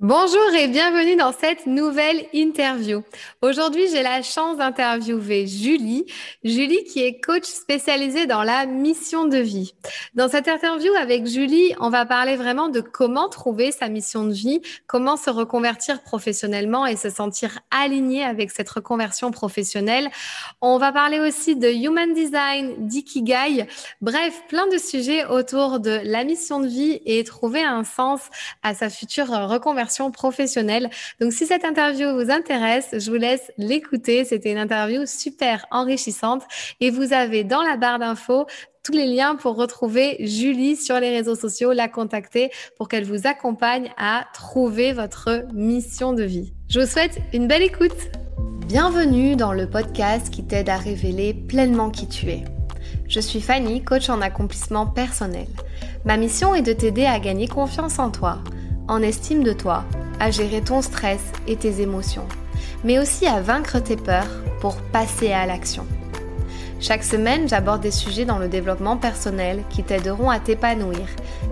Bonjour et bienvenue dans cette nouvelle interview. Aujourd'hui, j'ai la chance d'interviewer Julie. Julie qui est coach spécialisée dans la mission de vie. Dans cette interview avec Julie, on va parler vraiment de comment trouver sa mission de vie, comment se reconvertir professionnellement et se sentir aligné avec cette reconversion professionnelle. On va parler aussi de human design, d'ikigai, bref, plein de sujets autour de la mission de vie et trouver un sens à sa future reconversion professionnelle. Donc, si cette interview vous intéresse, je vous laisse l'écouter. C'était une interview super enrichissante et vous avez dans la barre d'infos tous les liens pour retrouver Julie sur les réseaux sociaux, la contacter pour qu'elle vous accompagne à trouver votre mission de vie. Je vous souhaite une belle écoute. Bienvenue dans le podcast qui t'aide à révéler pleinement qui tu es. Je suis Fanny, coach en accomplissement personnel. Ma mission est de t'aider à gagner confiance en toi en estime de toi, à gérer ton stress et tes émotions, mais aussi à vaincre tes peurs pour passer à l'action. Chaque semaine, j'aborde des sujets dans le développement personnel qui t'aideront à t'épanouir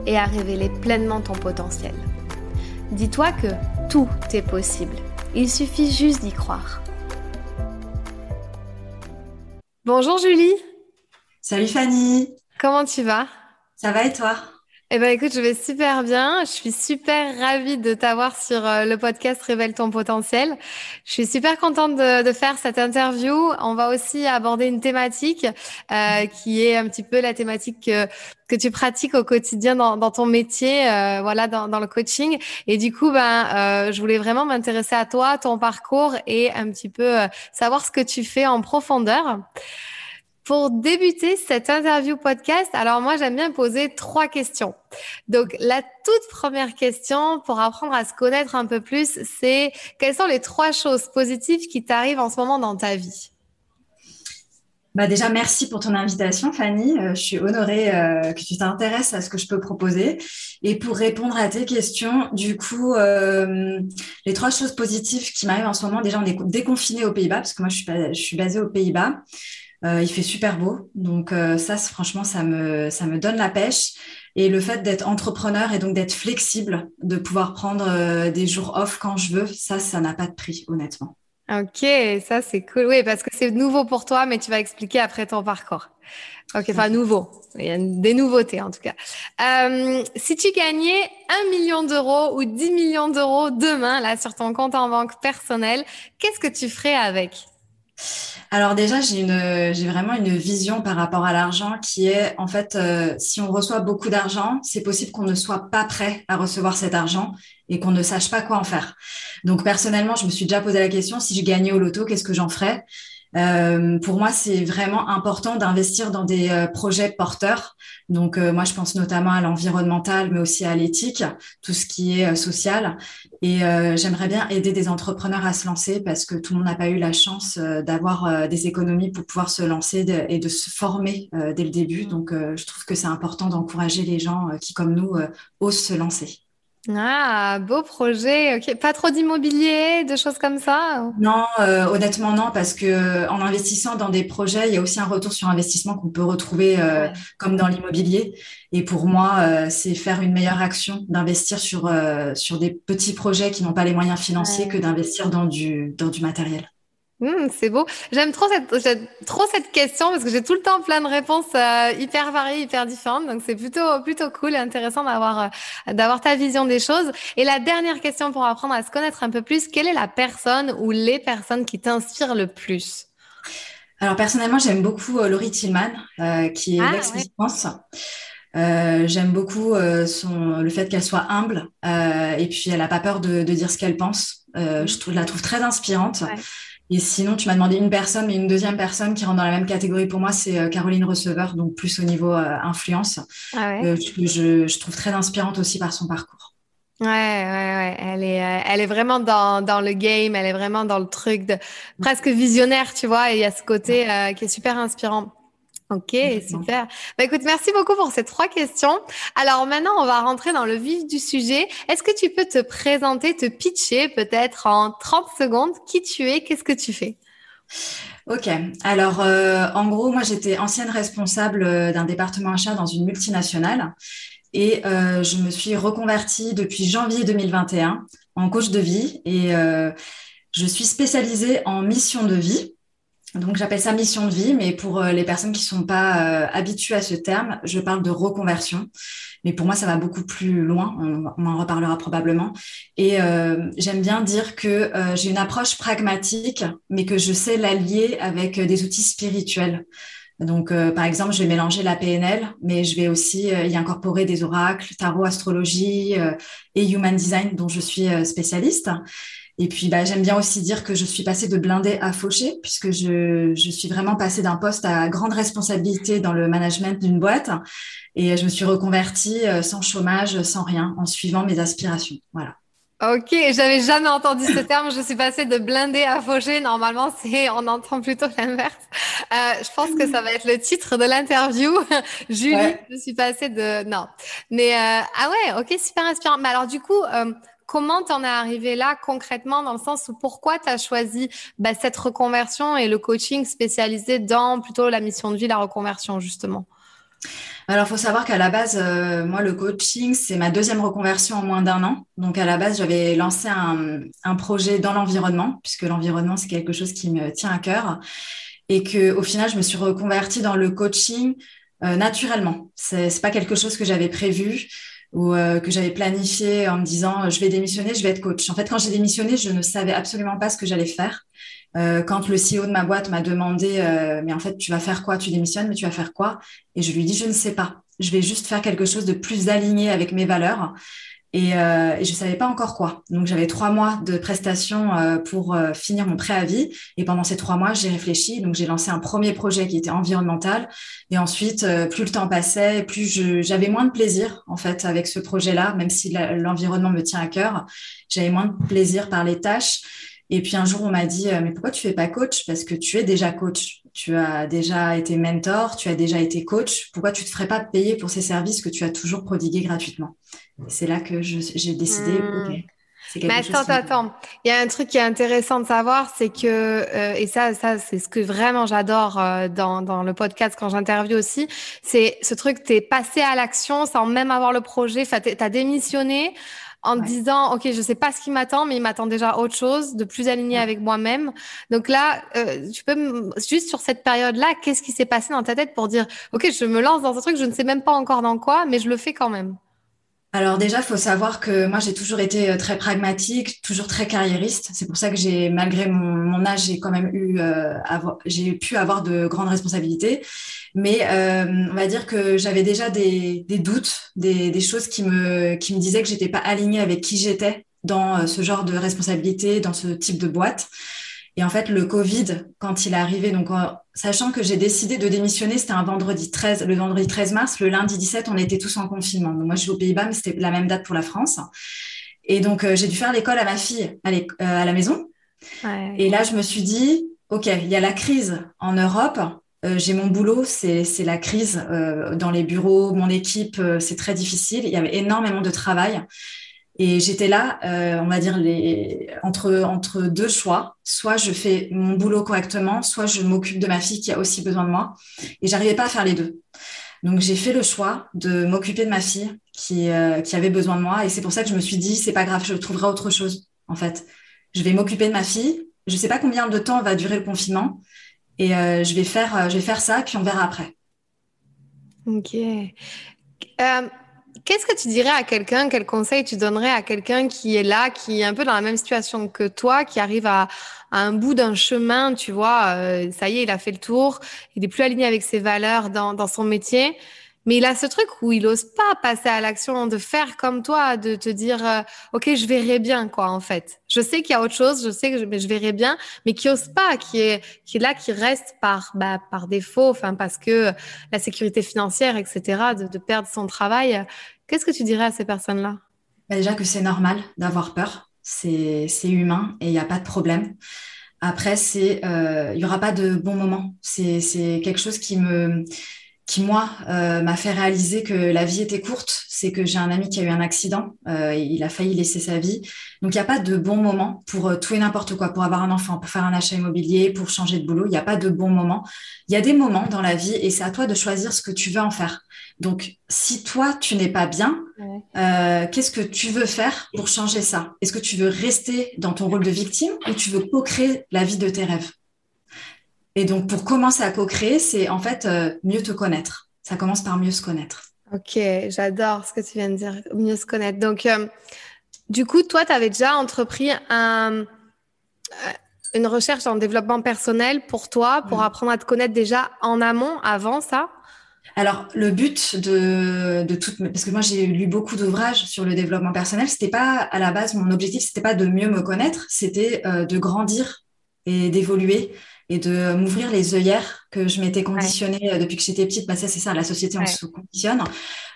et à révéler pleinement ton potentiel. Dis-toi que tout est possible. Il suffit juste d'y croire. Bonjour Julie. Salut Fanny. Comment tu vas? Ça va et toi? Eh ben écoute, je vais super bien. Je suis super ravie de t'avoir sur euh, le podcast Révèle ton potentiel. Je suis super contente de, de faire cette interview. On va aussi aborder une thématique euh, qui est un petit peu la thématique que, que tu pratiques au quotidien dans, dans ton métier, euh, voilà, dans, dans, le coaching. Et du coup, ben, euh, je voulais vraiment m'intéresser à toi, ton parcours et un petit peu euh, savoir ce que tu fais en profondeur. Pour débuter cette interview podcast, alors moi j'aime bien poser trois questions. Donc la toute première question pour apprendre à se connaître un peu plus, c'est quelles sont les trois choses positives qui t'arrivent en ce moment dans ta vie? Bah déjà, merci pour ton invitation, Fanny. Euh, je suis honorée euh, que tu t'intéresses à ce que je peux proposer. Et pour répondre à tes questions, du coup, euh, les trois choses positives qui m'arrivent en ce moment, déjà, on est déconfiné aux Pays-Bas, parce que moi, je suis, je suis basée aux Pays-Bas. Euh, il fait super beau. Donc euh, ça, franchement, ça me, ça me donne la pêche. Et le fait d'être entrepreneur et donc d'être flexible, de pouvoir prendre euh, des jours off quand je veux, ça, ça n'a pas de prix, honnêtement. Ok, ça c'est cool. Oui, parce que c'est nouveau pour toi, mais tu vas expliquer après ton parcours. Ok, enfin nouveau. Il y a des nouveautés en tout cas. Si tu gagnais un million d'euros ou 10 millions d'euros demain, là, sur ton compte en banque personnel, qu'est-ce que tu ferais avec? Alors déjà, j'ai vraiment une vision par rapport à l'argent qui est, en fait, euh, si on reçoit beaucoup d'argent, c'est possible qu'on ne soit pas prêt à recevoir cet argent et qu'on ne sache pas quoi en faire. Donc personnellement, je me suis déjà posé la question si je gagnais au loto, qu'est-ce que j'en ferais? Euh, pour moi, c'est vraiment important d'investir dans des euh, projets porteurs. Donc, euh, moi, je pense notamment à l'environnemental, mais aussi à l'éthique, tout ce qui est social. Et j'aimerais bien aider des entrepreneurs à se lancer parce que tout le monde n'a pas eu la chance d'avoir des économies pour pouvoir se lancer et de se former dès le début. Donc, je trouve que c'est important d'encourager les gens qui, comme nous, osent se lancer. Ah, beau projet. Ok, pas trop d'immobilier, de choses comme ça Non, euh, honnêtement non, parce que euh, en investissant dans des projets, il y a aussi un retour sur investissement qu'on peut retrouver euh, comme dans l'immobilier. Et pour moi, c'est faire une meilleure action d'investir sur sur des petits projets qui n'ont pas les moyens financiers que d'investir dans du dans du matériel. Mmh, c'est beau. J'aime trop cette, trop cette question parce que j'ai tout le temps plein de réponses euh, hyper variées, hyper différentes. Donc c'est plutôt, plutôt cool et intéressant d'avoir, euh, d'avoir ta vision des choses. Et la dernière question pour apprendre à se connaître un peu plus, quelle est la personne ou les personnes qui t'inspirent le plus? Alors personnellement, j'aime beaucoup euh, Laurie Tillman, qui est ah, l'ex j'aime beaucoup son, le fait qu'elle soit humble et puis elle n'a pas peur de, de dire ce qu'elle pense. je, trouve, je la trouve très inspirante. Et sinon, tu m'as demandé une personne, mais une deuxième personne qui rentre dans la même catégorie pour moi, c'est euh, Caroline Receveur, donc plus au niveau euh, influence. Ah ouais. Euh, je, je, trouve très inspirante aussi par son parcours. Ouais, ouais, ouais. Elle est, elle est vraiment dans, dans le game, elle est vraiment dans le truc de presque visionnaire, tu vois. Et il y a ce côté qui est super inspirant. Ok, super. Bah, écoute, merci beaucoup pour ces trois questions. Alors maintenant, on va rentrer dans le vif du sujet. Est-ce que tu peux te présenter, te pitcher peut-être en 30 secondes qui tu es, qu'est-ce que tu fais? Ok, alors euh, en gros, moi j'étais ancienne responsable euh, d'un département achat dans une multinationale et euh, je me suis reconvertie depuis janvier 2021 en coach de vie et je suis spécialisée en mission de vie. Donc j'appelle ça mission de vie, mais pour les personnes qui ne sont pas habituées à ce terme, je parle de reconversion. Mais pour moi, ça va beaucoup plus loin, on, en reparlera probablement. Et j'aime bien dire que j'ai une approche pragmatique, mais que je sais l'allier avec des outils spirituels. Donc, euh, par exemple, je vais mélanger la PNL, mais je vais aussi euh, y incorporer des oracles, tarot, astrologie euh, et human design, dont je suis spécialiste. Et puis, bah, j'aime bien aussi dire que je suis passée de blindé à fauché, puisque je, je suis vraiment passée d'un poste à grande responsabilité dans le management d'une boîte. Et je me suis reconvertie sans chômage, sans rien, en suivant mes aspirations. Voilà. Ok, j'avais jamais entendu ce terme. Je suis passée de blindé à fauché. Normalement, c'est on entend plutôt l'inverse. Euh, je pense que ça va être le titre de l'interview. Julie, je suis passée de non. Mais euh, ah ouais, ok, super inspirant. Mais alors du coup, euh, comment t'en es arrivé là concrètement dans le sens où pourquoi tu as choisi bah, cette reconversion et le coaching spécialisé dans plutôt la mission de vie, la reconversion justement? Alors, il faut savoir qu'à la base, euh, moi, le coaching, c'est ma deuxième reconversion en moins d'un an. Donc, à la base, j'avais lancé un, projet dans l'environnement, puisque l'environnement, c'est quelque chose qui me tient à cœur. Et que, au final, je me suis reconvertie dans le coaching euh, naturellement. C'est, pas quelque chose que j'avais prévu ou euh, que j'avais planifié en me disant je vais démissionner, je vais être coach. En fait, quand j'ai démissionné, je ne savais absolument pas ce que j'allais faire. Euh, quand le CEO de ma boîte m'a demandé, euh, mais en fait, tu vas faire quoi? Tu démissionnes, mais tu vas faire quoi? Et je lui dis, je ne sais pas. Je vais juste faire quelque chose de plus aligné avec mes valeurs. Et, euh, je ne savais pas encore quoi. Donc, j'avais trois mois de prestations pour finir mon préavis. Et pendant ces trois mois, j'ai réfléchi. Donc, j'ai lancé un premier projet qui était environnemental. Et ensuite, plus le temps passait, plus j'avais moins de plaisir, en fait, avec ce projet-là, même si l'environnement me tient à cœur. J'avais moins de plaisir par les tâches. Et puis un jour, on m'a dit, euh, mais pourquoi tu fais pas coach? Parce que tu es déjà coach. Tu as déjà été mentor, tu as déjà été coach. Pourquoi tu ne te ferais pas payer pour ces services que tu as toujours prodigués gratuitement? C'est là que j'ai décidé, hmm. Mais attends, attends. Il y a un truc qui est intéressant de savoir, c'est que, euh, et ça, ça c'est ce que vraiment j'adore euh, dans, dans le podcast quand j'interviewe aussi, c'est ce truc, tu es passé à l'action sans même avoir le projet, tu as démissionné en disant, OK, je sais pas ce qui m'attend, mais il m'attend déjà autre chose, de plus aligné avec moi-même. Donc là, euh, tu peux juste sur cette période-là, qu'est-ce qui s'est passé dans ta tête pour dire, OK, je me lance dans un truc, je ne sais même pas encore dans quoi, mais je le fais quand même. Alors déjà, il faut savoir que moi, j'ai toujours été euh, très pragmatique, toujours très carriériste. C'est pour ça que j'ai, malgré mon, âge, j'ai quand même eu, euh, j'ai pu avoir de grandes responsabilités. Mais euh, on va dire que j'avais déjà des, doutes, des, choses qui me, qui me disaient que j'étais pas alignée avec qui j'étais dans ce genre de responsabilité, dans ce type de boîte. Et en fait, le Covid, quand il est arrivé, donc sachant que j'ai décidé de démissionner, c'était un vendredi 13, le vendredi 13 mars, le lundi 17, on était tous en confinement. Donc moi, je suis aux Pays-Bas, mais c'était la même date pour la France. Et donc, euh, j'ai dû faire l'école à ma fille à, euh, la maison. Et là, je me suis dit, OK, il y a la crise en Europe. Euh, j'ai mon boulot, c'est la crise dans les bureaux, mon équipe, c'est très difficile. Il y avait énormément de travail. Et j'étais là, euh, on va dire, les, entre, entre deux choix. Soit je fais mon boulot correctement, soit je m'occupe de ma fille qui a aussi besoin de moi. Et j'arrivais pas à faire les deux. Donc j'ai fait le choix de m'occuper de ma fille qui, euh, qui avait besoin de moi. Et c'est pour ça que je me suis dit, c'est pas grave, je trouverai autre chose, en fait. Je vais m'occuper de ma fille. Je sais pas combien de temps va durer le confinement. Et euh, je, vais faire, je vais faire ça, puis on verra après. Ok. Qu'est-ce que tu dirais à quelqu'un, quel conseil tu donnerais à quelqu'un qui est là, qui est un peu dans la même situation que toi, qui arrive à, un bout d'un chemin, tu vois, euh, ça y est, il a fait le tour, il est plus aligné avec ses valeurs dans, dans son métier? Mais il a ce truc où il ose pas passer à l'action, de faire comme toi, de te dire, euh, ok, je verrai bien quoi en fait. Je sais qu'il y a autre chose, je sais que je, je verrai bien, mais qui ose pas, qui est qui est là, qui reste par bah, par défaut, enfin parce que la sécurité financière, etc., de, perdre son travail. Qu'est-ce que tu dirais à ces personnes-là? Bah, Déjà que c'est normal d'avoir peur, c'est humain et il n'y a pas de problème. Après, c'est euh, il y aura pas de bon moment. C'est quelque chose qui me qui moi m'a fait réaliser que la vie était courte, c'est que j'ai un ami qui a eu un accident, et il a failli laisser sa vie. Donc il n'y a pas de bon moment pour tout et n'importe quoi, pour avoir un enfant, pour faire un achat immobilier, pour changer de boulot. Il n'y a pas de bon moment. Il y a des moments dans la vie et c'est à toi de choisir ce que tu veux en faire. Donc si toi tu n'es pas bien, qu'est-ce que tu veux faire pour changer ça? Est-ce que tu veux rester dans ton rôle de victime ou tu veux co-créer la vie de tes rêves? Et donc, pour commencer à co-créer, c'est en fait euh, mieux te connaître. Ça commence par mieux se connaître. Ok, j'adore ce que tu viens de dire, mieux se connaître. Donc, euh, du coup, toi, tu avais déjà entrepris un, euh, une recherche en développement personnel pour toi, pour apprendre à te connaître déjà en amont, avant ça? Alors, le but de, de tout, parce que moi j'ai lu beaucoup d'ouvrages sur le développement personnel, c'était pas à la base mon objectif, c'était pas de mieux me connaître, c'était de grandir et d'évoluer et de m'ouvrir les œillères que je m'étais conditionnée euh, depuis que j'étais petite. Bah, ça, c'est ça, la société, on se conditionne.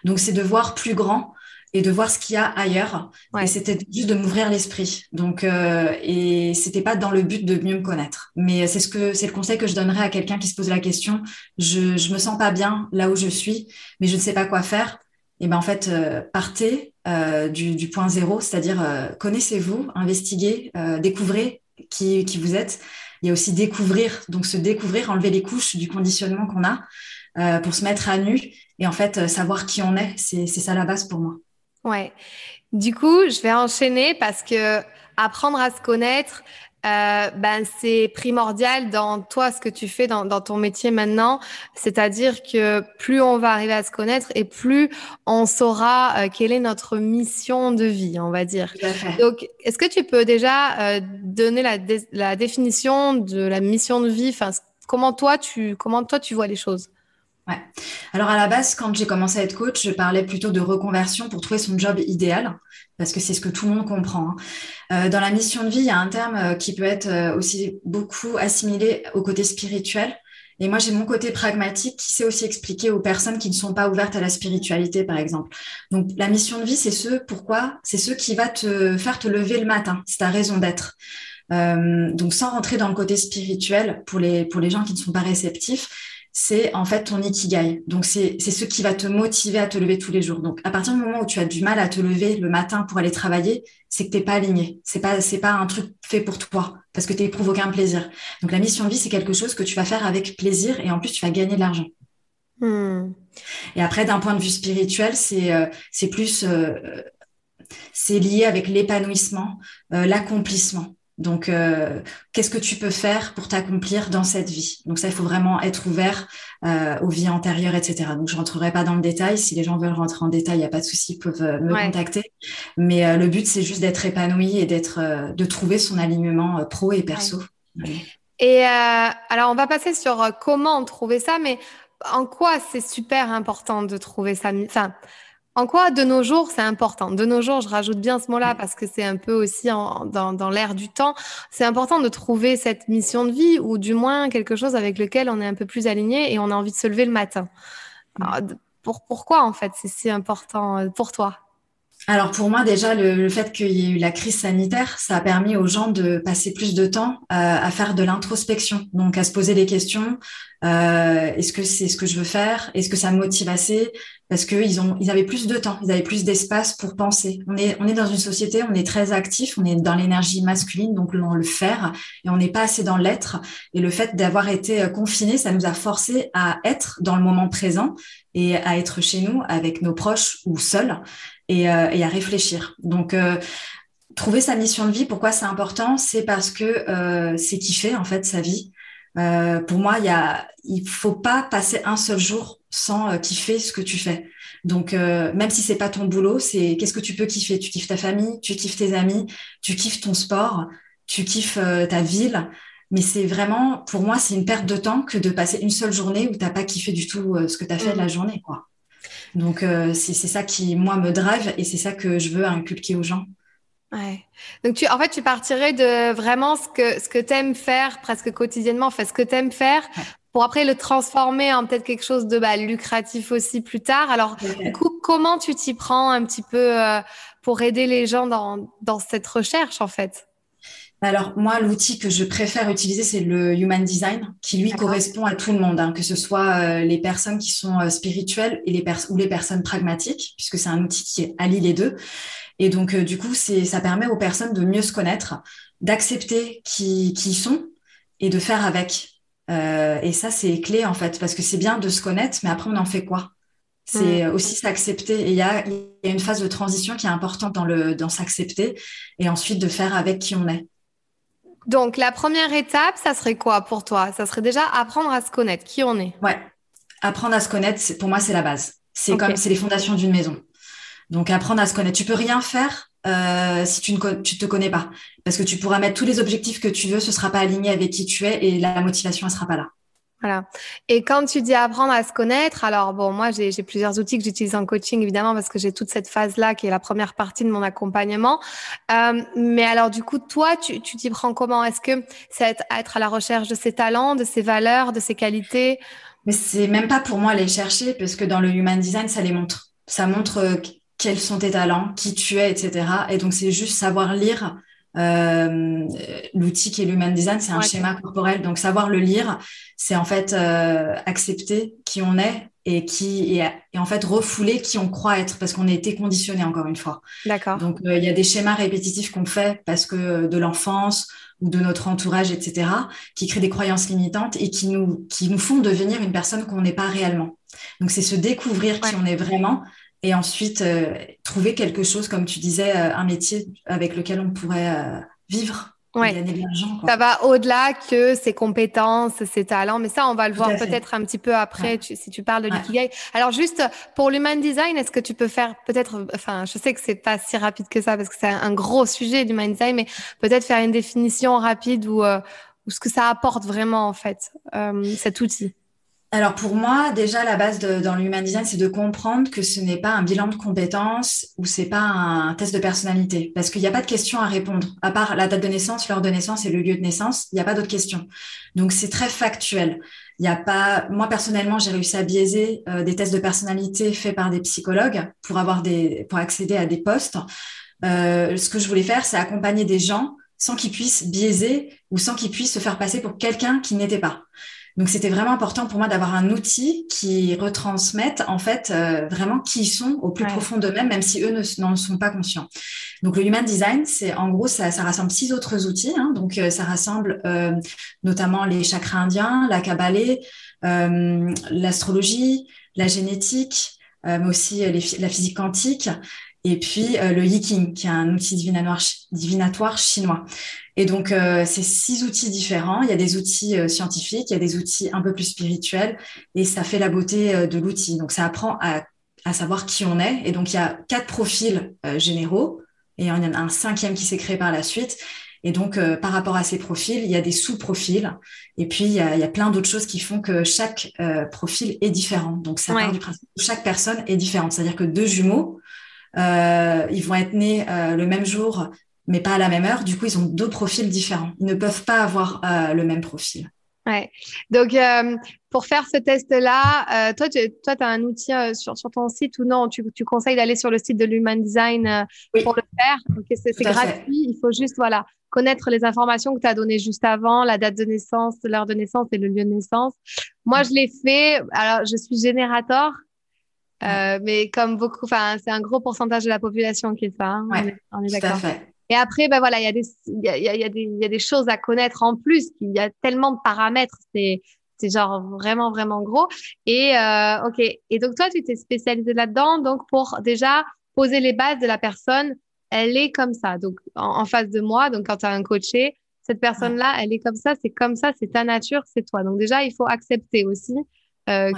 Donc, c'est de voir plus grand et de voir ce qu'il y a ailleurs. Et c'était juste de m'ouvrir l'esprit. Donc, euh, et c'était pas dans le but de mieux me connaître. Mais c'est ce que c'est le conseil que je donnerais à quelqu'un qui se pose la question. Je je me sens pas bien là où je suis, mais je ne sais pas quoi faire. Et ben en fait, euh, partez euh, du, du, point zéro, c'est-à-dire euh, connaissez-vous, investiguez, découvrez qui qui vous êtes il y a aussi découvrir, donc se découvrir, enlever les couches du conditionnement qu'on a euh, pour se mettre à nu et en fait euh, savoir qui on est. C'est ça la base pour moi. Ouais. Du coup, je vais enchaîner parce que apprendre à se connaître, euh, ben c'est primordial dans toi ce que tu fais dans, dans ton métier maintenant. C'est-à-dire que plus on va arriver à se connaître et plus on saura euh, quelle est notre mission de vie, on va dire. Donc, est-ce que tu peux déjà euh, donner la, la définition de la mission de vie? Enfin, comment toi tu comment toi tu vois les choses? Alors à la base, quand j'ai commencé à être coach, je parlais plutôt de reconversion pour trouver son job idéal, parce que c'est ce que tout le monde comprend. Hein. Euh, dans la mission de vie, il y a un terme euh, qui peut être euh, aussi beaucoup assimilé au côté spirituel. Et moi, j'ai mon côté pragmatique qui sait aussi expliquer aux personnes qui ne sont pas ouvertes à la spiritualité, par exemple. Donc, la mission de vie, c'est ce pourquoi, c'est ce qui va te faire te lever le matin. C'est ta raison d'être. Donc, sans rentrer dans le côté spirituel, pour les gens qui ne sont pas réceptifs, c'est en fait ton ikigai. Donc, c'est ce qui va te motiver à te lever tous les jours. Donc, à partir du moment où tu as du mal à te lever le matin pour aller travailler, c'est que t'es pas aligné. C'est pas, c'est pas un truc fait pour toi parce que tu n'éprouves aucun plaisir. Donc, la mission de vie, c'est quelque chose que tu vas faire avec plaisir et en plus, tu vas gagner de l'argent. Hmm. Et après, d'un point de vue spirituel, c'est, euh, c'est plus, euh, c'est lié avec l'épanouissement, euh, l'accomplissement. Donc, euh, qu'est-ce que tu peux faire pour t'accomplir dans cette vie? Donc ça, il faut vraiment être ouvert euh, aux vies antérieures, etc. Donc, je rentrerai pas dans le détail. Si les gens veulent rentrer en détail, il n'y a pas de souci, ils peuvent euh, me contacter. Mais le but, c'est juste d'être épanoui et d'être, de trouver son alignement pro et perso. Et alors, on va passer sur comment trouver ça, mais en quoi c'est super important de trouver ça? Enfin, en quoi, de nos jours, c'est important? De nos jours, je rajoute bien ce mot-là parce que c'est un peu aussi dans, dans l'air du temps. C'est important de trouver cette mission de vie ou du moins quelque chose avec lequel on est un peu plus aligné et on a envie de se lever le matin. pour, pourquoi, en fait, c'est si important euh, pour toi? Alors pour moi déjà le, fait qu'il y ait eu la crise sanitaire, ça a permis aux gens de passer plus de temps euh, à faire de l'introspection, donc à se poser des questions. Euh, est-ce que c'est ce que je veux faire? Est-ce que ça me motive assez? Parce qu'ils ont, ils avaient plus de temps, ils avaient plus d'espace pour penser. On est, on est dans une société, on est très actif, on est dans l'énergie masculine, donc dans le faire, et on n'est pas assez dans l'être. Et le fait d'avoir été euh, confiné, ça nous a forcé à être dans le moment présent et à être chez nous avec nos proches ou seuls. Euh, et, à réfléchir. Donc, euh, trouver sa mission de vie, pourquoi c'est important? C'est parce que euh, c'est kiffer en fait sa vie. pour moi, il y a, il faut pas passer un seul jour sans kiffer ce que tu fais. Donc, même si c'est pas ton boulot, c'est qu'est-ce que tu peux kiffer? Tu kiffes ta famille, tu kiffes tes amis, tu kiffes ton sport, tu kiffes ta ville. Mais c'est vraiment, pour moi, c'est une perte de temps que de passer une seule journée où t'as pas kiffé du tout ce que tu as fait de la mmh. journée, quoi. Donc, euh, c'est ça qui, moi, me drive et c'est ça que je veux inculquer aux gens. Ouais. Donc, tu, en fait, tu partirais de vraiment ce que, ce que tu aimes faire presque quotidiennement, enfin, ce que tu aimes faire pour après le transformer en peut-être quelque chose de bah, lucratif aussi plus tard. Alors, du coup, comment tu t'y prends un petit peu euh, pour aider les gens dans, dans cette recherche, en fait? Alors, moi, l'outil que je préfère utiliser, c'est le Human Design, qui lui correspond à tout le monde, hein, que ce soit euh, les personnes qui sont euh, spirituelles et les ou les personnes pragmatiques, puisque c'est un outil qui allie les deux. Et donc, euh, du coup, ça permet aux personnes de mieux se connaître, d'accepter qui, qui ils sont et de faire avec. et ça, c'est clé, en fait, parce que c'est bien de se connaître, mais après, on en fait quoi? C'est mm. aussi s'accepter. Et il y a, y a, une phase de transition qui est importante dans, le, dans s'accepter et ensuite de faire avec qui on est. Donc, la première étape, ça serait quoi pour toi? Ça serait déjà apprendre à se connaître, qui on est? Ouais, apprendre à se connaître, pour moi, c'est la base. C'est comme c'est les fondations d'une maison. Donc, apprendre à se connaître. Tu peux rien faire euh, si tu ne tu te connais pas, parce que tu pourras mettre tous les objectifs que tu veux, ce sera pas aligné avec qui tu es et la motivation ne sera pas là. Voilà. Et quand tu dis apprendre à se connaître, alors bon, moi j'ai plusieurs outils que j'utilise en coaching évidemment parce que j'ai toute cette phase-là qui est la première partie de mon accompagnement. Euh, mais alors du coup, toi, tu t'y prends comment? Est-ce que c'est être, être, à la recherche de ses talents, de ses valeurs, de ses qualités? Mais c'est même pas pour moi les chercher parce que dans le human design, ça les montre. Ça montre euh, quels sont tes talents, qui tu es, etc. Et donc c'est juste savoir lire euh, l'outil qui est l'human design, c'est un schéma corporel. Donc, savoir le lire, c'est en fait euh, accepter qui on est et qui et, en fait refouler qui on croit être parce qu'on a été conditionné encore une fois. D'accord. Donc, euh, il y a des schémas répétitifs qu'on fait parce que de l'enfance ou de notre entourage, etc., qui créent des croyances limitantes et qui nous, qui nous font devenir une personne qu'on n'est pas réellement. Donc, c'est se découvrir qui on est vraiment et ensuite euh, trouver quelque chose, comme tu disais, euh, un métier avec lequel on pourrait euh, vivre. Gagner de l'argent, ça va au-delà que ses compétences, ses talents, mais ça, on va le voir peut-être un petit peu après si tu parles de l'ikigai. Alors juste pour l'human design, est-ce que tu peux faire peut-être, enfin, je sais que c'est pas si rapide que ça parce que c'est un gros sujet l'human design, mais peut-être faire une définition rapide ou, ou ce que ça apporte vraiment en fait cet outil. Alors pour moi, déjà la base de, dans l'human design, c'est de comprendre que ce n'est pas un bilan de compétences ou c'est pas un test de personnalité, parce qu'il n'y a pas de questions à répondre. À part la date de naissance, l'heure de naissance et le lieu de naissance, il n'y a pas d'autres questions. Donc c'est très factuel. Il n'y a pas. Moi personnellement, j'ai réussi à biaiser euh, des tests de personnalité faits par des psychologues pour avoir des, pour accéder à des postes. Euh, ce que je voulais faire, c'est accompagner des gens sans qu'ils puissent biaiser ou sans qu'ils puissent se faire passer pour quelqu'un qui n'était pas. Donc c'était vraiment important pour moi d'avoir un outil qui retransmette en fait euh, vraiment qui ils sont au plus profond d'eux-mêmes, même si eux n'en sont pas conscients. Donc le Human Design, c'est en gros ça, ça, rassemble six autres outils. Hein. donc euh, ça rassemble euh, notamment les chakras indiens, la kabbalah, l'astrologie, la génétique, mais aussi la physique quantique et puis le Yiking, qui est un outil divinatoire, divinatoire chinois. Et donc, euh, c'est six outils différents. Il y a des outils euh, scientifiques, il y a des outils un peu plus spirituels, et ça fait la beauté euh, de l'outil. Donc, ça apprend à, à, savoir qui on est. Et donc, il y a quatre profils généraux, et il y en a un cinquième qui s'est créé par la suite. Et donc, par rapport à ces profils, il y a des sous-profils. Et puis, il y a, il y a plein d'autres choses qui font que chaque profil est différent. Donc, ça part du principe que chaque personne est différente. C'est-à-dire que deux jumeaux, ils vont être nés le même jour mais pas à la même heure. Du coup, ils ont deux profils différents. Ils ne peuvent pas avoir euh, le même profil. Ouais. Donc, euh, pour faire ce test-là, euh, toi, tu toi, as un outil sur, sur, ton site ou non? Tu, tu conseilles d'aller sur le site de l'Human Design pour le faire? C'est gratuit. Il faut juste voilà, connaître les informations que tu as données juste avant, la date de naissance, l'heure de naissance et le lieu de naissance. Moi, je l'ai fait. Alors, je suis générateur. mais comme beaucoup, enfin, c'est un gros pourcentage de la population qui est ça. Hein. on est, on est d'accord. Et après, ben voilà, il y a des, y a, y, a y a des choses à connaître en plus. Il y a tellement de paramètres. C'est, c'est genre vraiment, vraiment gros. Et, euh, OK. Et donc, toi, tu t'es spécialisé là-dedans. Donc, pour déjà poser les bases de la personne, elle est comme ça. Donc, en, face de moi, donc quand tu as un coaché, cette personne-là, elle est comme ça, c'est comme ça, c'est ta nature, c'est toi. Donc, déjà, il faut accepter aussi euh,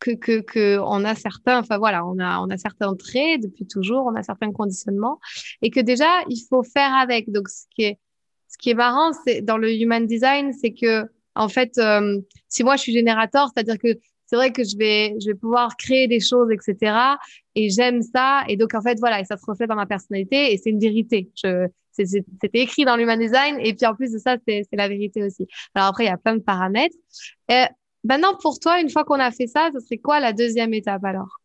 que, que, a certains, enfin voilà, on a, on a certains traits depuis toujours, on a certains conditionnements et que déjà, il faut faire avec. Donc, ce qui est, ce qui est marrant, c'est dans le human design, c'est que, en fait, euh, si moi je suis générateur, c'est-à-dire que c'est vrai que je vais, je vais pouvoir créer des choses, etc. Et j'aime ça. Et donc, en fait, voilà, et ça se reflète dans ma personnalité et c'est une vérité. C'était écrit dans l'human design et puis en plus de ça, c'est la vérité aussi. Alors après, il y a plein de paramètres. Euh, Maintenant, pour toi, une fois qu'on a fait ça, ce serait quoi la deuxième étape alors?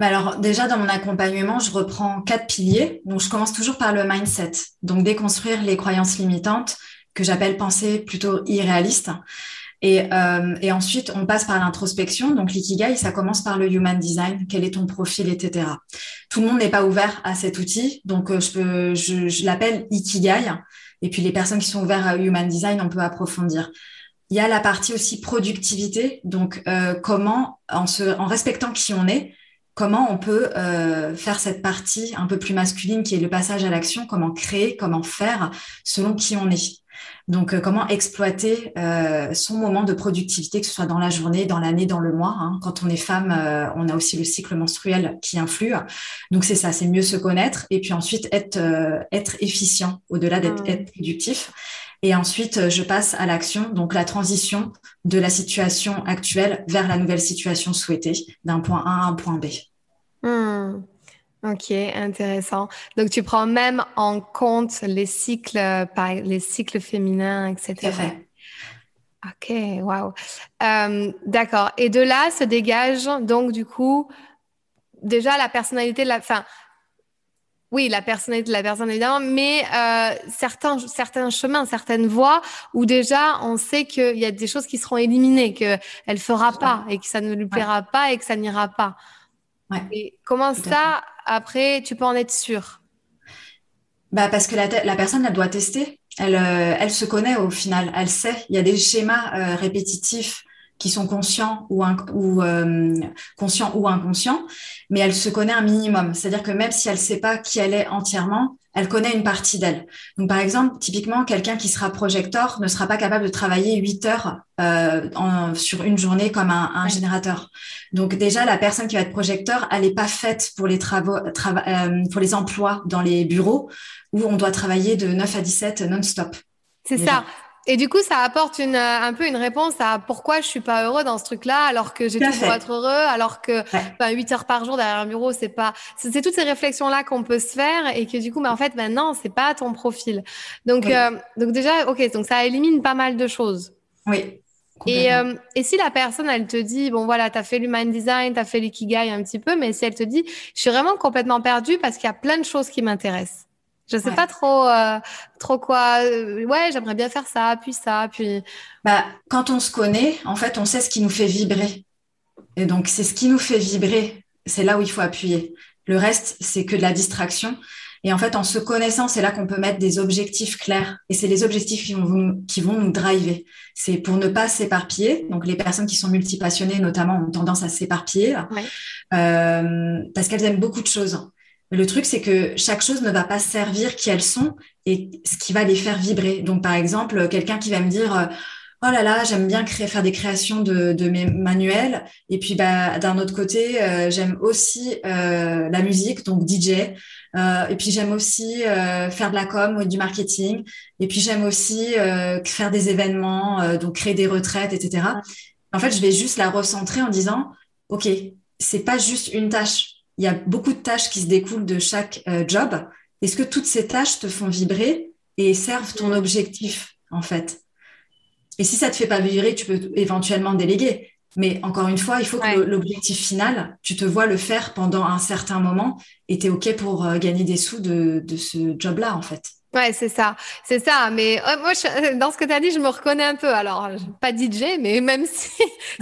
Bah alors déjà dans mon accompagnement, je reprends quatre piliers. Donc je commence toujours par le mindset. Donc déconstruire les croyances limitantes que j'appelle pensées plutôt irréalistes. Et, euh, et, ensuite, on passe par l'introspection. Donc, l'ikigai, ça commence par le human design. Quel est ton profil, etc. Tout le monde n'est pas ouvert à cet outil. Donc, euh, je, je, je l'appelle ikigai. Et puis, les personnes qui sont ouvertes à human design, on peut approfondir. Il y a la partie aussi productivité. Donc, euh, comment, en, se, en respectant qui on est, comment on peut euh, faire cette partie un peu plus masculine qui est le passage à l'action, comment créer, comment faire selon qui on est. Donc, euh, comment exploiter euh, son moment de productivité, que ce soit dans la journée, dans l'année, dans le mois. Hein. Quand on est femme, euh, on a aussi le cycle menstruel qui influe. Donc, c'est ça, c'est mieux se connaître et puis ensuite être, euh, être efficient au-delà d'être mmh. productif. Et ensuite, je passe à l'action, donc la transition de la situation actuelle vers la nouvelle situation souhaitée, d'un point A à un point B. Mmh. Ok, intéressant. Donc tu prends même en compte les cycles, les cycles féminins, etc. Ok, waouh. Euh, d'accord. Et de là se dégage donc du coup déjà la personnalité de la, fin, oui, la personnalité de la personne évidemment, mais euh, certains certains chemins, certaines voies où déjà on sait qu'il y a des choses qui seront éliminées, qu'elle ne fera pas et que ça ne lui plaira pas et que ça n'ira pas. Ouais. Et comment ça, après, tu peux en être sûr? Bah Parce que la, la personne, elle doit tester. Elle, euh, elle se connaît au final. Elle sait. Il y a des schémas euh, répétitifs qui sont conscients ou, ou euh, conscients ou inconscients, mais elle se connaît un minimum. C'est-à-dire que même si elle ne sait pas qui elle est entièrement, elle connaît une partie d'elle. Donc, par exemple, typiquement, quelqu'un qui sera projecteur ne sera pas capable de travailler 8 heures euh, en, sur une journée comme un, un ouais. générateur. Donc, déjà, la personne qui va être projecteur, elle n'est pas faite pour les travaux, trava euh, pour les emplois dans les bureaux où on doit travailler de 9 à 17 non-stop. C'est ça. Et du coup, ça apporte une, un peu une réponse à pourquoi je suis pas heureux dans ce truc-là, alors que j'ai tout, pour être heureux, alors que ouais. ben, 8 heures par jour derrière un bureau, c'est pas. C'est toutes ces réflexions-là qu'on peut se faire et que du coup, mais en fait, maintenant, c'est pas ton profil. Donc, oui. euh, donc déjà, ok, donc ça élimine pas mal de choses. Oui. Et, euh, et si la personne, elle te dit, bon voilà, tu as fait l'human design, tu as fait l'ikigai un petit peu, mais si elle te dit, je suis vraiment complètement perdue parce qu'il y a plein de choses qui m'intéressent. Je sais ouais. pas trop, euh, trop quoi. Euh, ouais, j'aimerais bien faire ça, puis ça, puis. Bah, quand on se connaît, en fait, on sait ce qui nous fait vibrer. Et donc, c'est ce qui nous fait vibrer. C'est là où il faut appuyer. Le reste, c'est que de la distraction. Et en fait, en se connaissant, c'est là qu'on peut mettre des objectifs clairs. Et c'est les objectifs qui vont, qui vont nous driver. C'est pour ne pas s'éparpiller. Donc, les personnes qui sont multipassionnées, notamment, ont tendance à s'éparpiller ouais. euh, parce qu'elles aiment beaucoup de choses. Le truc, c'est que chaque chose ne va pas servir qui elles sont et ce qui va les faire vibrer. Donc, par exemple, quelqu'un qui va me dire, euh, oh là là, j'aime bien créer, faire des créations de, de mes manuels. Et puis, bah, d'un autre côté, euh, j'aime aussi euh, la musique, donc DJ. Euh, et puis, j'aime aussi euh, faire de la com ou du marketing. Et puis, j'aime aussi faire des événements, donc créer des retraites, etc. En fait, je vais juste la recentrer en disant, OK, c'est pas juste une tâche il y a beaucoup de tâches qui se découlent de chaque euh, job. Est-ce que toutes ces tâches te font vibrer et servent ton objectif, en fait? Et si ça te fait pas vibrer, tu peux éventuellement déléguer. Mais encore une fois, il faut ouais. que l'objectif final, tu te vois le faire pendant un certain moment et tu es OK pour euh, gagner des sous de, de ce job-là, en fait. Ouais, c'est ça, c'est ça. Mais euh, moi, je, dans ce que tu as dit, je me reconnais un peu. Alors, pas DJ, mais même si,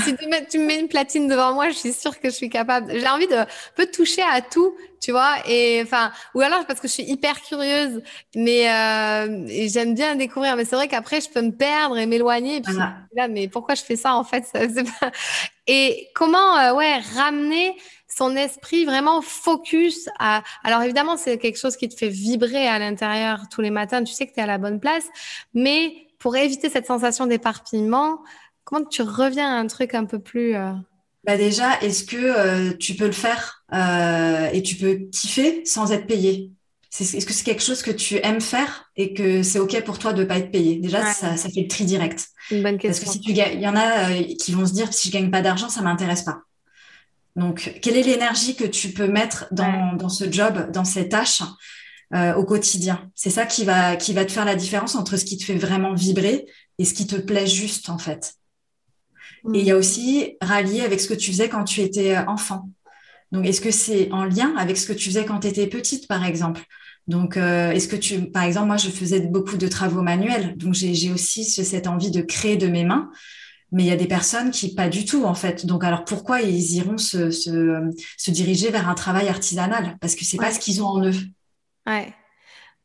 si tu, mets, tu, me mets une platine devant moi, je suis sûre que je suis capable. J'ai envie de peu toucher à tout, tu vois. Et enfin, ou alors parce que je suis hyper curieuse, mais euh, j'aime bien découvrir. Mais c'est vrai qu'après, je peux me perdre et m'éloigner. Et puis voilà. là, mais pourquoi je fais ça en fait? Ça, pas... Et comment, euh, ouais, ramener son esprit vraiment focus à. Alors évidemment, c'est quelque chose qui te fait vibrer à l'intérieur tous les matins. Tu sais que tu es à la bonne place, mais pour éviter cette sensation d'éparpillement, comment tu reviens à un truc un peu plus. Euh... Bah déjà, est-ce que euh, tu peux le faire euh, et tu peux kiffer sans être payé? Est-ce que c'est quelque chose que tu aimes faire et que c'est OK pour toi de ne pas être payé? Déjà, ouais. ça, ça, fait le tri direct. Une bonne question. Parce que si tu il y en a euh, qui vont se dire si je gagne pas d'argent, ça m'intéresse pas. Donc, quelle est l'énergie que tu peux mettre dans, ouais. dans ce job, dans ces tâches euh, au quotidien? C'est ça qui va, qui va te faire la différence entre ce qui te fait vraiment vibrer et ce qui te plaît juste, en fait. Mmh. Et il y a aussi rallié avec ce que tu faisais quand tu étais enfant. Donc, est-ce que c'est en lien avec ce que tu faisais quand tu étais petite, par exemple? Donc, euh, est-ce que tu, par exemple, moi, je faisais beaucoup de travaux manuels, donc j'ai aussi cette envie de créer de mes mains, mais il y a des personnes qui pas du tout, en fait. Donc, alors pourquoi ils iront se, se, diriger vers un travail artisanal? Parce que c'est pas ce qu'ils ont en eux. Ouais.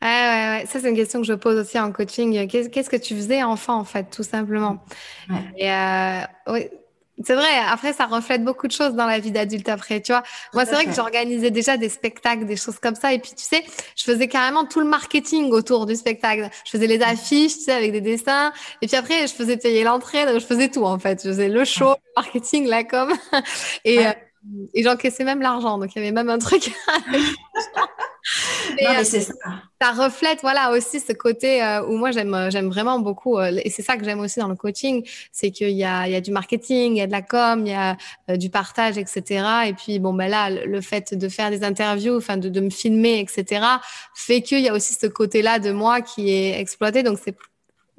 Ouais, ouais, ouais. Ça, c'est une question que je pose aussi en coaching. Qu'est-ce que tu faisais enfant, en fait, tout simplement? Ouais. Et euh, oui, c'est vrai, après, ça reflète beaucoup de choses dans la vie d'adulte après, tu vois. Moi, c'est vrai que j'organisais déjà des spectacles, des choses comme ça. Et puis, tu sais, je faisais carrément tout le marketing autour du spectacle. Je faisais les affiches, tu sais, avec des dessins. Et puis après, je faisais payer l'entrée. Donc, je faisais tout, en fait. Je faisais le show, le marketing, la com. Et, euh, et j'encaissais même l'argent. Donc, il y avait même un truc. non, mais c'est ça. Ça reflète, voilà, aussi ce côté euh, où moi, j'aime, j'aime vraiment beaucoup. Euh, et c'est ça que j'aime aussi dans le coaching. C'est qu'il y a, il y a du marketing, il y a de la com, il y a euh, du partage, etc. Et puis, bon, ben là, le, fait de faire des interviews, enfin, de, de me filmer, etc., fait qu'il y a aussi ce côté-là de moi qui est exploité. Donc, c'est,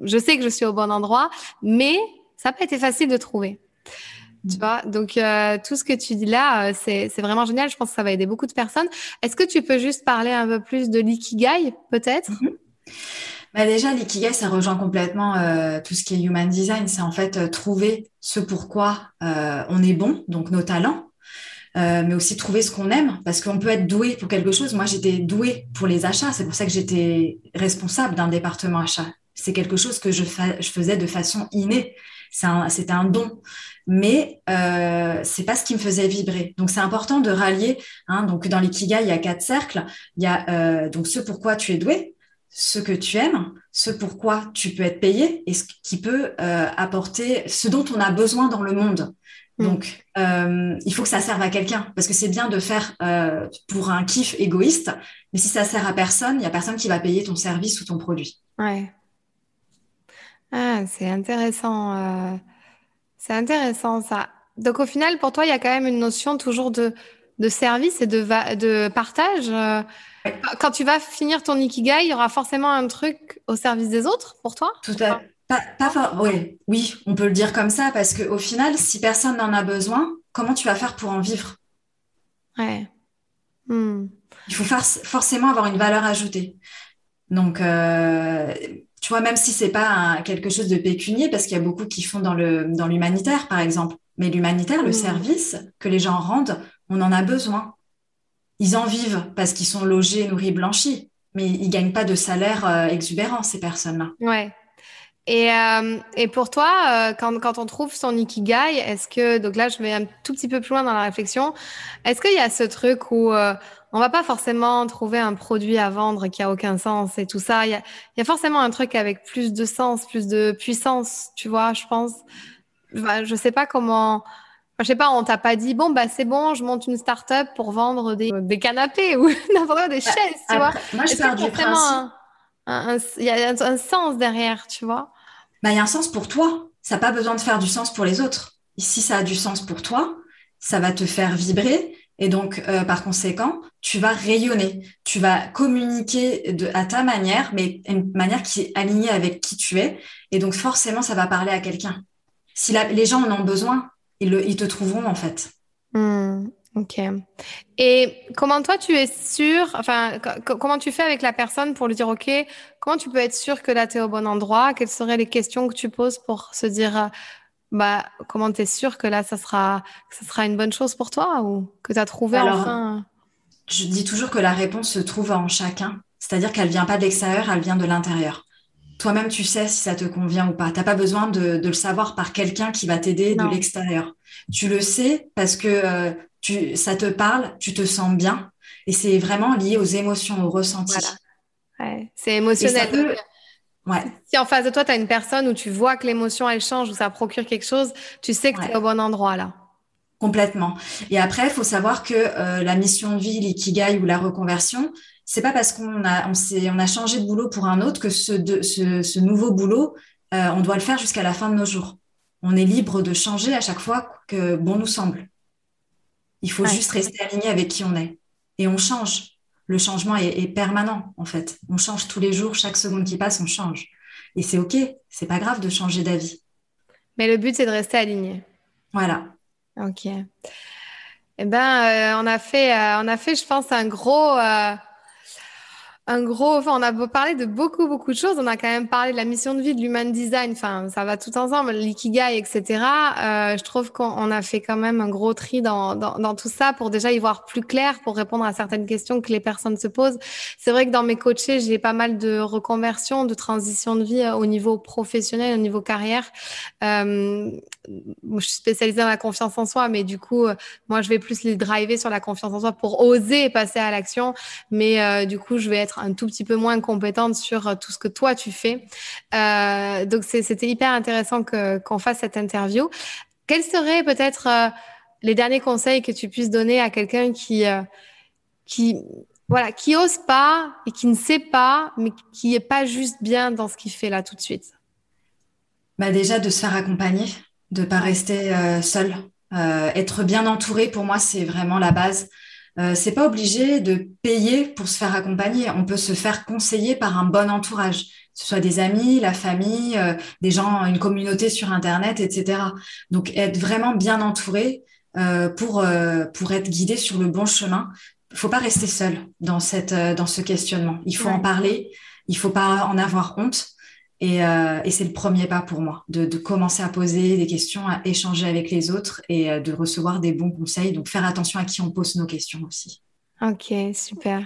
je sais que je suis au bon endroit, mais ça n'a pas été facile de trouver. Tu vois, donc euh, tout ce que tu dis là, euh, c'est vraiment génial. Je pense que ça va aider beaucoup de personnes. Est-ce que tu peux juste parler un peu plus de l'ikigai, peut-être? Mhm. bah Déjà, l'ikigai, ça rejoint complètement euh, tout ce qui est human design. C'est en fait trouver ce pourquoi on est bon, donc nos talents, mais aussi trouver ce qu'on aime, parce qu'on peut être doué pour quelque chose. Moi, j'étais douée pour les achats. C'est pour ça que j'étais responsable d'un département achat. C'est quelque chose que je, je faisais de façon innée. C'était un, don mais euh, c'est pas ce qui me faisait vibrer. Donc c'est important de rallier. Hein, donc dans l'ikigai, il y a quatre cercles. Il y a euh, donc ce pourquoi tu es doué, ce que tu aimes, ce pourquoi tu peux être payé et ce qui peut euh, apporter ce dont on a besoin dans le monde. Mm. Donc, euh, il faut que ça serve à quelqu'un parce que c'est bien de faire euh, pour un kiff égoïste, mais si ça sert à personne, il y a personne qui va payer ton service ou ton produit. Ouais. Ah, c'est intéressant. Euh, c'est intéressant ça. Donc au final, pour toi, il y a quand même une notion toujours de, de service et de, de partage. Euh. Quand tu vas finir ton ikigai, il y aura forcément un truc au service des autres pour toi? Tout à pas, oui, oui, on peut le dire comme ça parce qu'au final, si personne n'en a besoin, comment tu vas faire pour en vivre? Ouais. Hmm. Il faut forcément avoir une valeur ajoutée. Donc, euh, tu vois, même si c'est pas quelque chose de pécunier, parce qu'il y a beaucoup qui font dans le dans l'humanitaire, par exemple. Mais l'humanitaire, le mmh. service que les gens rendent, on en a besoin. Ils en vivent parce qu'ils sont logés, nourris, blanchis, mais ils gagnent pas de salaire euh, exubérant ces personnes-là. Ouais. Et, euh, et pour toi, euh, quand, quand on trouve son ikigai, est-ce que donc là, je vais un tout petit peu plus loin dans la réflexion. Est-ce qu'il y a ce truc où on va pas forcément trouver un produit à vendre qui a aucun sens et tout ça. Il y a, y a, forcément un truc avec plus de sens, plus de puissance, tu vois, je pense. Bah, je sais pas comment. Je sais pas, on t'a pas dit bon bah c'est bon, je monte une start-up pour vendre des, des canapés ou n'importe quoi, des bah, chaises, tu vois. Moi je pars du principe. Il y a un, sens derrière, tu vois? Bah il y a un sens pour toi. Ça n'a pas besoin de faire du sens pour les autres. Si ça a du sens pour toi, ça va te faire vibrer et donc, euh, par conséquent, tu vas rayonner, tu vas communiquer à ta manière, mais une manière qui est alignée avec qui tu es. Et donc, forcément, ça va parler à quelqu'un. Si les gens en ont besoin, ils te trouveront en fait. Hmm, ok. Et comment toi, tu es sûr, enfin, comment tu fais avec la personne pour lui dire, OK, comment tu peux être sûr que là, tu es au bon endroit? Quelles seraient les questions que tu poses pour se dire, bah, comment tu es sûr que là, ça sera, ça sera une bonne chose pour toi ou que tu as trouvé enfin Je dis toujours que la réponse se trouve en chacun. C'est-à-dire qu'elle vient pas de l'extérieur, elle vient de l'intérieur. Toi-même, tu sais si ça te convient ou pas. Tu n'as pas besoin de, le savoir par quelqu'un qui va t'aider de l'extérieur. Tu le sais parce que euh, tu, ça te parle, tu te sens bien. Et c'est vraiment lié aux émotions, aux ressentis. Ouais, c'est émotionnel. Si en face de toi, tu as une personne où tu vois que l'émotion, elle change, où ça procure quelque chose, tu sais que tu es au bon endroit là. Complètement. Et après, il faut savoir que euh, la mission de vie, l'ikigai ou la reconversion, c'est pas parce qu'on a, on, on a changé de boulot pour un autre que ce, de, ce, nouveau boulot, euh, on doit le faire jusqu'à la fin de nos jours. On est libre de changer à chaque fois que bon nous semble. Il faut juste rester aligné avec qui on est. Et on change le changement est, permanent en fait. On change tous les jours, chaque seconde qui passe, on change. Et c'est ok, c'est pas grave de changer d'avis. Mais le but c'est de rester aligné. Voilà. Ok. Eh ben, on a fait, on a fait, je pense, un gros un gros, enfin, on a parlé de beaucoup, beaucoup de choses. On a quand même parlé de la mission de vie, de l'human design. Enfin, ça va tout ensemble, l'ikigai, etc. Euh, je trouve qu'on a fait quand même un gros tri dans, dans, dans, tout ça pour déjà y voir plus clair, pour répondre à certaines questions que les personnes se posent. C'est vrai que dans mes coachés, j'ai pas mal de reconversions, de transition de vie euh, au niveau professionnel, au niveau carrière. Euh, je suis spécialisée dans la confiance en soi, mais du coup, euh, moi, je vais plus les driver sur la confiance en soi pour oser passer à l'action. Mais euh, du coup, je vais être un tout petit peu moins compétente sur euh, tout ce que toi tu fais. Euh, donc c'était hyper intéressant qu'on fasse cette interview. Quels seraient peut-être euh, les derniers conseils que tu puisses donner à quelqu'un qui qui voilà qui ose pas et qui ne sait pas, mais qui est pas juste bien dans ce qu'il fait là tout de suite? Bah déjà de se faire accompagner, de pas rester seul. être bien entouré, pour moi, c'est vraiment la base. Euh, c'est pas obligé de payer pour se faire accompagner. On peut se faire conseiller par un bon entourage, que ce soit des amis, la famille, euh, des gens, une communauté sur Internet, etc. Donc, être vraiment bien entouré euh, pour, pour être guidé sur le bon chemin. Il faut pas rester seul dans, cette, dans ce questionnement. Il faut en parler. Il faut pas en avoir honte. Euh, et, c'est le premier pas pour moi, de, commencer à poser des questions, à échanger avec les autres et euh, de recevoir des bons conseils. Donc, faire attention à qui on pose nos questions aussi. Ok, super.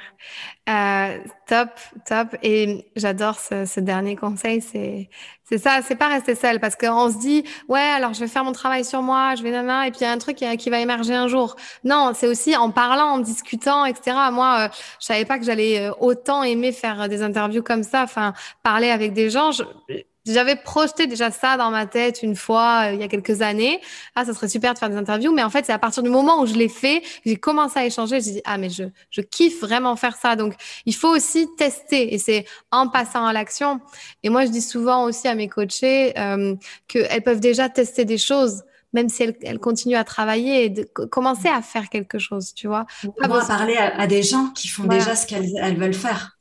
Euh, top, top. Et j'adore ce, dernier conseil. C'est, c'est ça, c'est pas rester seul parce qu'on se dit, ouais, alors je vais faire mon travail sur moi, je vais nana, et puis il y a un truc qui, va émerger un jour. Non, c'est aussi en parlant, en discutant, etc. Moi, euh, je savais pas que j'allais euh, autant aimer faire des interviews comme ça, enfin, parler avec des gens. J'avais projeté déjà ça dans ma tête une fois euh, il y a quelques années. Ah, ça serait super de faire des interviews. Mais en fait, c'est à partir du moment où je l'ai fait, j'ai commencé à échanger. J'ai dit ah mais je je kiffe vraiment faire ça. Donc il faut aussi tester et c'est en passant à l'action. Et moi, je dis souvent aussi à mes coachés euh, qu'elles peuvent déjà tester des choses même si elles, continuent à travailler et de commencer à faire quelque chose, tu vois. Pas parler à, des gens qui font déjà ce qu'elles veulent faire.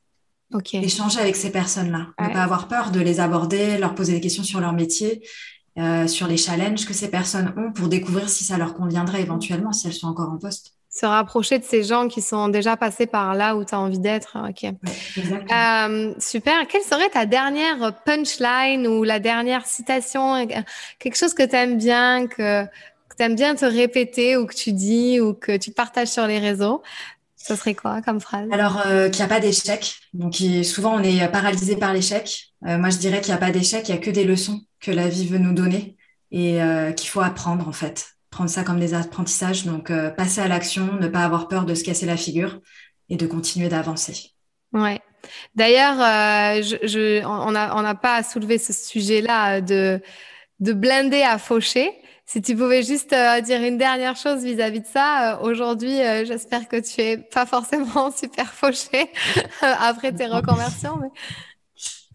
Échanger avec ces personnes-là. Ne pas avoir peur de les aborder, leur poser des questions sur leur métier, euh, sur les challenges que ces personnes ont pour découvrir si ça leur conviendrait éventuellement, si elles sont encore en poste. Se rapprocher de ces gens qui sont déjà passés par là où tu as envie d'être. Ok. Euh, super. Quelle serait ta dernière punchline ou la dernière citation? Quelque chose que tu aimes bien, que, que tu aimes bien te répéter ou que tu dis ou que tu partages sur les réseaux? Ce serait quoi comme phrase? Alors, euh, qu'il n'y a pas d'échec. Donc, souvent, on est paralysé par l'échec. Euh, moi, je dirais qu'il n'y a pas d'échec, il n'y a que des leçons que la vie veut nous donner et euh, qu'il faut apprendre, en fait. Prendre ça comme des apprentissages. Donc, passer à l'action, ne pas avoir peur de se casser la figure et de continuer d'avancer. Ouais. D'ailleurs, je, on n'a on pas à soulever ce sujet-là de, de blinder à faucher. Si tu pouvais juste euh, dire une dernière chose vis-à-vis de ça, euh, aujourd'hui, euh, j'espère que tu es pas forcément super fauché après tes reconversions. Mais...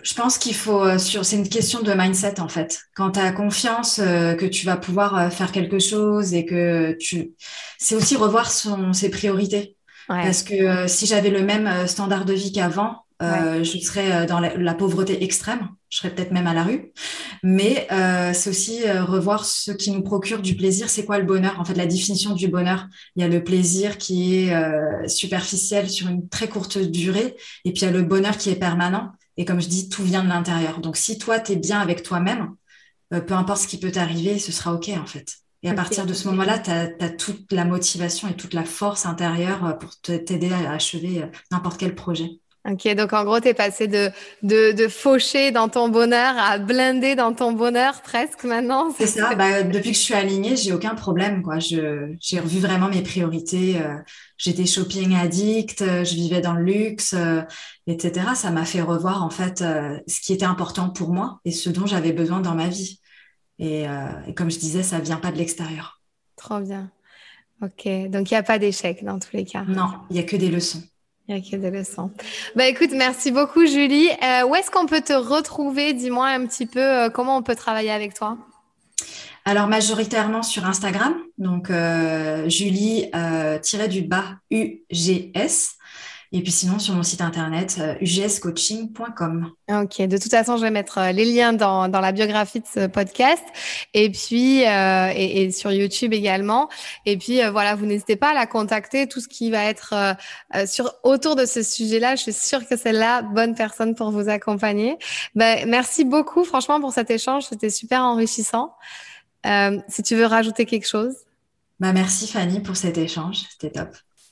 Je pense qu'il faut, sur, c'est une question de mindset en fait. Quand tu as confiance que tu vas pouvoir faire quelque chose et que tu, c'est aussi revoir son, ses priorités. Parce que si j'avais le même standard de vie qu'avant, euh, je serais euh, dans la, pauvreté extrême, je serais peut-être même à la rue. Mais euh, c'est aussi revoir ce qui nous procure du plaisir. C'est quoi le bonheur? En fait, la définition du bonheur, il y a le plaisir qui est superficiel sur une très courte durée, et puis il y a le bonheur qui est permanent. Et comme je dis, tout vient de l'intérieur. Donc si toi, tu es bien avec toi-même, peu importe ce qui peut t'arriver, ce sera OK en fait. Et à partir de ce moment-là, tu as, toute la motivation et toute la force intérieure pour t'aider à achever n'importe quel projet. Ok, donc en gros, tu es passé de, de, de, faucher dans ton bonheur à blinder dans ton bonheur presque maintenant. C'est ça, bah, depuis que je suis alignée, j'ai aucun problème. quoi. J'ai revu vraiment mes priorités. Euh, j'étais shopping addict, euh, je vivais dans le luxe, euh, etc. Ça m'a fait revoir en fait ce qui était important pour moi et ce dont j'avais besoin dans ma vie. Et, et comme je disais, ça vient pas de l'extérieur. Trop bien. Ok, donc il n'y a pas d'échec dans tous les cas. Non, il n'y a que des leçons. Il y a des leçons. Bah écoute, merci beaucoup Julie. Euh, où est-ce qu'on peut te retrouver? Dis-moi un petit peu euh, comment on peut travailler avec toi? Alors majoritairement sur Instagram, donc euh, Julie du bas UGS. Et puis sinon, sur mon site internet, ugscoaching.com. Ok, de toute façon, je vais mettre les liens dans, dans la biographie de ce podcast et puis et, sur YouTube également. Et puis voilà, vous n'hésitez pas à la contacter. Tout ce qui va être sur autour de ce sujet-là, je suis sûre que c'est la bonne personne pour vous accompagner. Ben, merci beaucoup, franchement, pour cet échange. C'était super enrichissant. Euh, si tu veux rajouter quelque chose. Bah, merci Fanny pour cet échange. C'était top.